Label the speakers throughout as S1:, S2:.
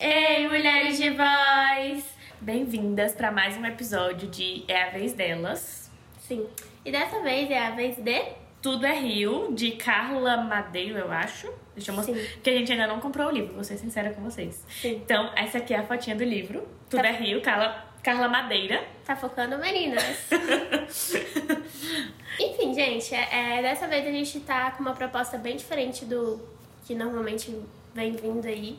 S1: Ei, mulheres de voz! Bem-vindas para mais um episódio de É a Vez Delas.
S2: Sim. E dessa vez é a vez de.
S1: Tudo é Rio, de Carla Madeiro, eu acho. Deixa eu mostrar.
S2: Sim.
S1: Porque a gente ainda não comprou o livro, vou ser sincera com vocês.
S2: Sim.
S1: Então, essa aqui é a fotinha do livro. Tudo
S2: Tá.
S1: é Rio, Carla, Carla Madeira.
S2: Tá focando meninas. Enfim, gente, é, é, dessa vez a gente tá com uma proposta bem diferente do que normalmente vem vindo aí.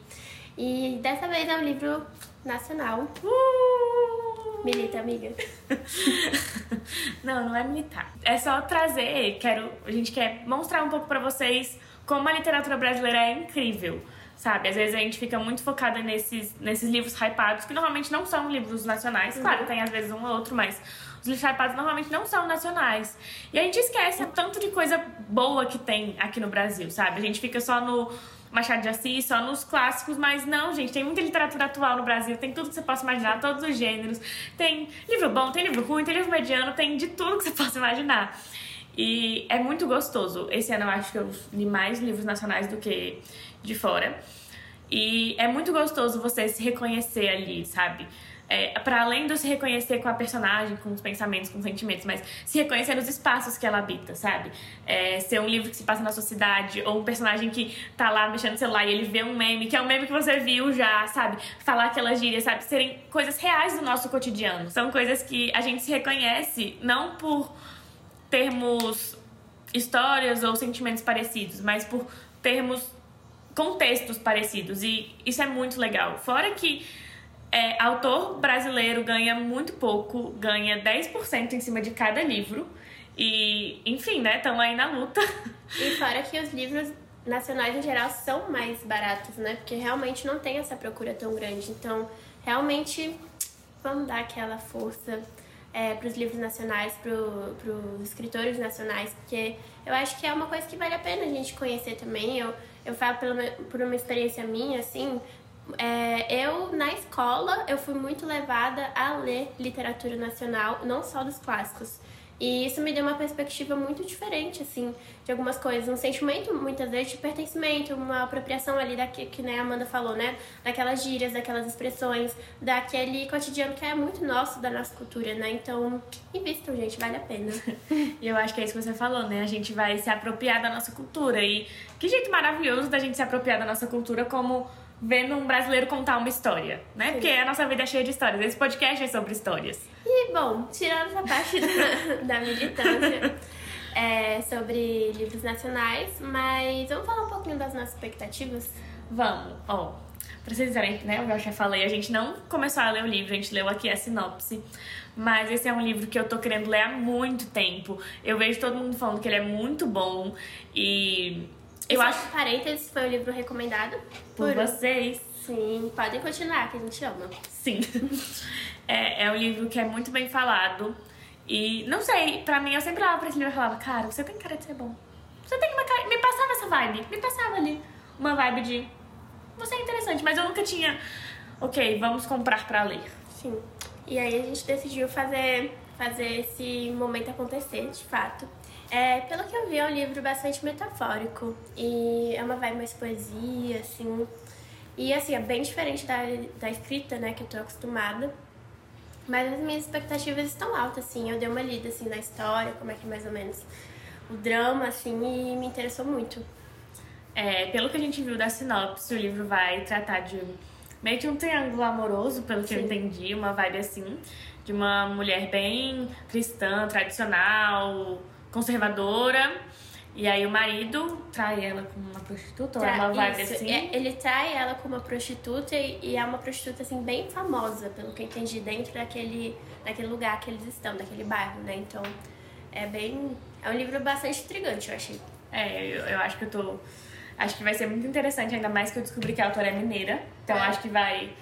S2: E dessa vez é um livro nacional.
S1: Uh!
S2: Milita, amiga.
S1: Não, não é militar. É só trazer, quero, a gente quer mostrar um pouco pra vocês como a literatura brasileira é incrível. Sabe, às vezes a gente fica muito focada nesses, nesses livros hypados, que normalmente não são livros nacionais. Claro, tem às vezes um ou outro, mas os livros hypados normalmente não são nacionais. E a gente esquece o tanto de coisa boa que tem aqui no Brasil, sabe? A gente fica só no Machado de Assis, só nos clássicos, mas não, gente, tem muita literatura atual no Brasil, tem tudo que você possa imaginar, todos os gêneros. Tem livro bom, tem livro ruim, tem livro mediano, tem de tudo que você possa imaginar. E é muito gostoso. Esse ano eu acho que eu li mais livros nacionais do que de fora. E é muito gostoso você se reconhecer ali, sabe? É, para além de se reconhecer com a personagem, com os pensamentos, com os sentimentos, mas se reconhecer nos espaços que ela habita, sabe? É, ser um livro que se passa na sua cidade, ou um personagem que tá lá mexendo no celular e ele vê um meme, que é um meme que você viu já, sabe? Falar aquelas gírias, sabe? Serem coisas reais do nosso cotidiano. São coisas que a gente se reconhece, não por termos histórias ou sentimentos parecidos, mas por termos contextos parecidos. E isso é muito legal. Fora que é, autor brasileiro ganha muito pouco, ganha 10% em cima de cada livro. E, enfim, né, estão aí na luta.
S2: E fora que os livros nacionais em geral são mais baratos, né? Porque realmente não tem essa procura tão grande. Então, realmente, vamos dar aquela força é, para os livros nacionais, para os escritores nacionais, porque eu acho que é uma coisa que vale a pena a gente conhecer também. Eu, eu falo por uma experiência minha, assim, é, eu, na escola, eu fui muito levada a ler literatura nacional, não só dos clássicos. E isso me deu uma perspectiva muito diferente, assim, de algumas coisas. Um sentimento, muitas vezes, de pertencimento, uma apropriação ali daquilo que né, a Amanda falou, né? Daquelas gírias, daquelas expressões, daquele cotidiano que é muito nosso, da nossa cultura, né? Então, invistam, gente, vale a pena.
S1: E eu acho que é isso que você falou, né? A gente vai se apropriar da nossa cultura. E que jeito maravilhoso da gente se apropriar da nossa cultura como vendo um brasileiro contar uma história, né? Porque a nossa vida é cheia de histórias. Esse podcast é sobre histórias.
S2: E, bom, tirando essa parte da, da militância é, sobre livros nacionais, mas vamos falar um pouquinho das nossas expectativas?
S1: Vamos, ó. Pra vocês verem, né? Eu já falei, a gente não começou a ler o livro, a gente leu aqui a sinopse. Mas esse é um livro que eu tô querendo ler há muito tempo. Eu vejo todo mundo falando que ele é muito bom. E eu
S2: Só
S1: acho
S2: um parênteses, foi o livro recomendado
S1: por vocês.
S2: Sim, podem continuar, que a gente ama.
S1: Sim. é, é um livro que é muito bem falado. E não sei, pra mim eu sempre olhava pra esse livro e falava, cara, você tem cara de ser bom. Você tem uma cara. Me passava essa vibe. Me passava ali. Uma vibe de. Você é interessante, mas eu nunca tinha. Ok, vamos comprar pra ler.
S2: Sim. E aí a gente decidiu fazer, fazer esse momento acontecer, de fato. É, pelo que eu vi, é um livro bastante metafórico. E é uma vibe mais poesia, assim. E assim, é bem diferente da, da escrita, né, que eu tô acostumada. Mas as minhas expectativas estão altas, assim. Eu dei uma lida, assim, na história, como é que é mais ou menos o drama, assim, e me interessou muito.
S1: É, pelo que a gente viu da sinopse, o livro vai tratar de meio que um triângulo amoroso, pelo que eu
S2: Sim.
S1: entendi, uma vibe assim, de uma mulher bem cristã, tradicional, conservadora. E aí o marido trai ela com uma prostituta, ou é uma vibe
S2: Isso,
S1: assim.
S2: é, ele trai ela com uma prostituta e, e é uma prostituta assim bem famosa, pelo que eu entendi, dentro daquele, daquele lugar que eles estão, daquele bairro, né? Então é bem. É um livro bastante intrigante, eu achei.
S1: É, eu, eu acho que eu tô. Acho que vai ser muito interessante, ainda mais que eu descobri que a autora é mineira. Então
S2: É.
S1: acho que vai.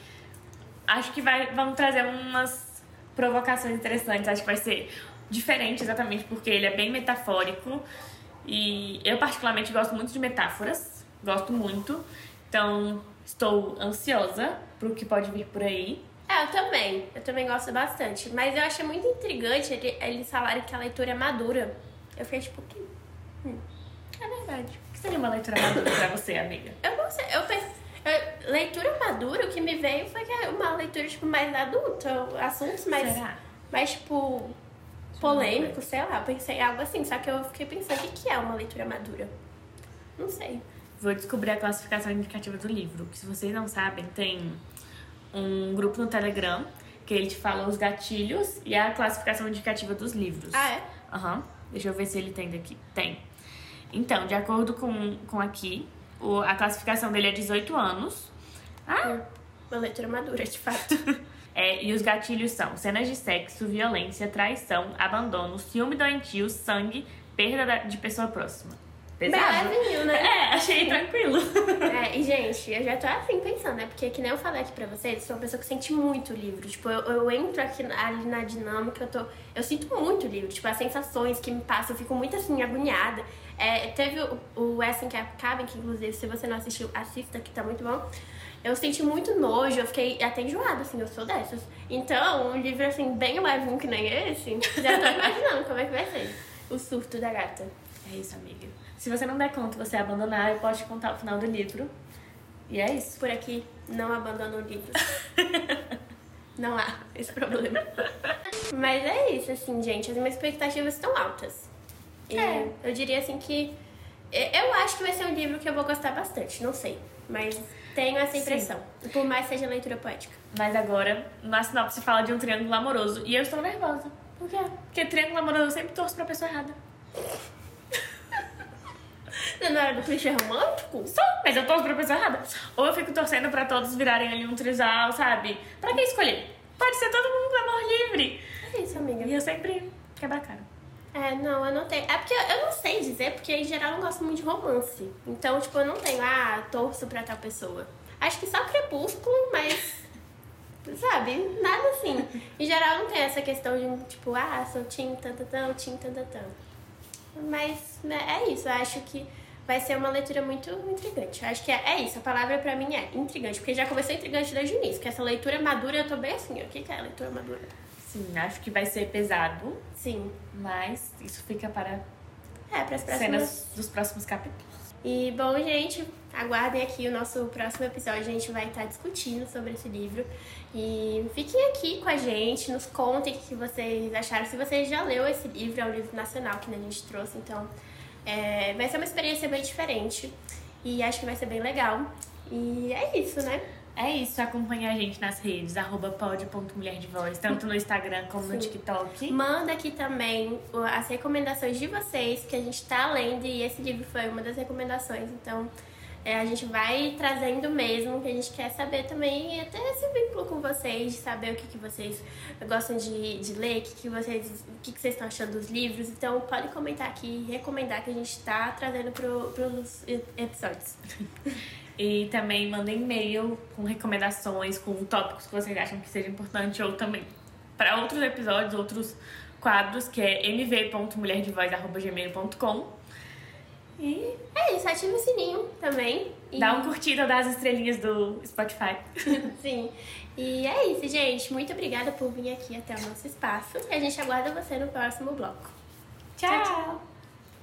S1: Acho que vai. Vamos trazer umas provocações interessantes. Acho que vai ser diferente exatamente porque ele é bem metafórico. E eu particularmente gosto muito de metáforas. Gosto muito. Então estou ansiosa pro que pode vir por aí.
S2: É, eu também. Eu também gosto bastante. Mas eu achei muito intrigante ele- eles falarem que a leitura é madura. Eu fiquei tipo, que...
S1: É verdade. O que seria uma leitura madura pra você, amiga?
S2: Eu não sei, eu pensei. eu- leitura madura, o que me veio foi que é uma leitura, tipo, mais adulta, assuntos mais,
S1: Será?
S2: mais tipo, polêmicos, sei lá. Pensei algo assim, só que eu fiquei pensando, o que é uma leitura madura? Não sei.
S1: Vou descobrir a classificação indicativa do livro. Que se vocês não sabem, tem um grupo no Telegram que ele te fala os gatilhos e a classificação indicativa dos livros.
S2: Ah, é?
S1: Aham. Deixa eu ver se ele tem daqui. Tem. Então, de acordo com, com aqui, o- a classificação dele é 18 anos. Ah,
S2: Uma leitura madura, de fato.
S1: É, e os gatilhos são cenas de sexo, violência, traição, abandono, ciúme doentio, sangue, perda da- de pessoa próxima. Pesado?
S2: Levinho, né?
S1: É, achei tranquilo.
S2: É, e gente, eu já tô assim pensando, né? Porque que nem eu falei aqui pra vocês, eu sou uma pessoa que sente muito o livro. Tipo, eu, eu entro aqui ali na dinâmica, eu tô. Eu sinto muito o livro. Tipo, as sensações que me passam, eu fico muito assim, agoniada. É, teve o, o Essen que Cabin, que inclusive, se você não assistiu, assista, que tá muito bom. Eu senti muito nojo, eu fiquei até enjoada, assim, eu sou dessas. Então, um livro assim, bem levinho que nem esse, já tô imaginando como é que vai ser. O surto da gata.
S1: É isso, amiga. Se você não der conta, você abandonar, eu posso te contar o final do livro. E é isso.
S2: Por aqui, não abandonam livros. não há esse problema. Mas é isso, assim, gente. As minhas expectativas estão altas. E
S1: É.
S2: eu diria assim que. E- Eu acho que vai ser um livro que eu vou gostar bastante, não sei. Mas tenho essa impressão. Por mais que seja leitura poética.
S1: Mas agora, na sinopse fala de um triângulo amoroso. E eu estou nervosa.
S2: Por quê?
S1: Porque triângulo amoroso eu sempre torço pra pessoa errada.
S2: Na hora do clichê romântico?
S1: Só, mas eu torço pra pessoa errada. Ou eu fico torcendo pra todos virarem ali um trisal, sabe? Pra que escolher? Pode ser todo mundo amor livre.
S2: É isso, amiga.
S1: E eu sempre quebro a cara.
S2: É, não, eu não tenho. É porque eu não sei dizer, porque em geral eu não gosto muito de romance. Então, tipo, eu não tenho, ah, torço pra tal pessoa. Acho que só crepúsculo, mas. Sabe? Nada assim. Em geral não tem essa questão de, tipo, ah, sou tim tantatão, tim tantatão. Mas né, é isso, eu acho que vai ser uma leitura muito intrigante. Eu acho que é, é isso, a palavra pra mim é intrigante, porque já começou intrigante desde o início, que essa leitura madura eu tô bem assim. O que que é leitura madura?
S1: Sim, acho que vai ser pesado,
S2: Sim.
S1: mas isso fica para
S2: É, pras próximas.
S1: cenas dos próximos capítulos.
S2: E bom, gente, aguardem aqui o nosso próximo episódio. A gente vai estar discutindo sobre esse livro. E fiquem aqui com a gente, nos contem o que vocês acharam. Se vocês já leu esse livro, é um livro nacional que a gente trouxe, então é, vai ser uma experiência bem diferente. E acho que vai ser bem legal. E é isso, né?
S1: É isso, acompanha a gente nas redes, arroba pod.mulherdevoz, tanto no Instagram como no
S2: Sim.
S1: TikTok.
S2: Manda aqui também as recomendações de vocês, que a gente tá lendo, e esse livro foi uma das recomendações. Então, é, a gente vai trazendo mesmo, que a gente quer saber também, e até esse vínculo com vocês, de saber o que, que vocês gostam de, de ler, o que, que, vocês, o que, que vocês estão achando dos livros. Então, pode comentar aqui, recomendar que a gente tá trazendo pro, pros e- episódios.
S1: E também manda e-mail com recomendações, com tópicos que vocês acham que seja importante, ou também para outros episódios, outros quadros, que é mv.mulherdevoz.gmail.com.
S2: E é isso, ativa o sininho também. E...
S1: Dá uma curtida das estrelinhas do Spotify.
S2: Sim. E é isso, gente. Muito obrigada por vir aqui até o nosso espaço. E a gente aguarda você no próximo bloco.
S1: Tchau!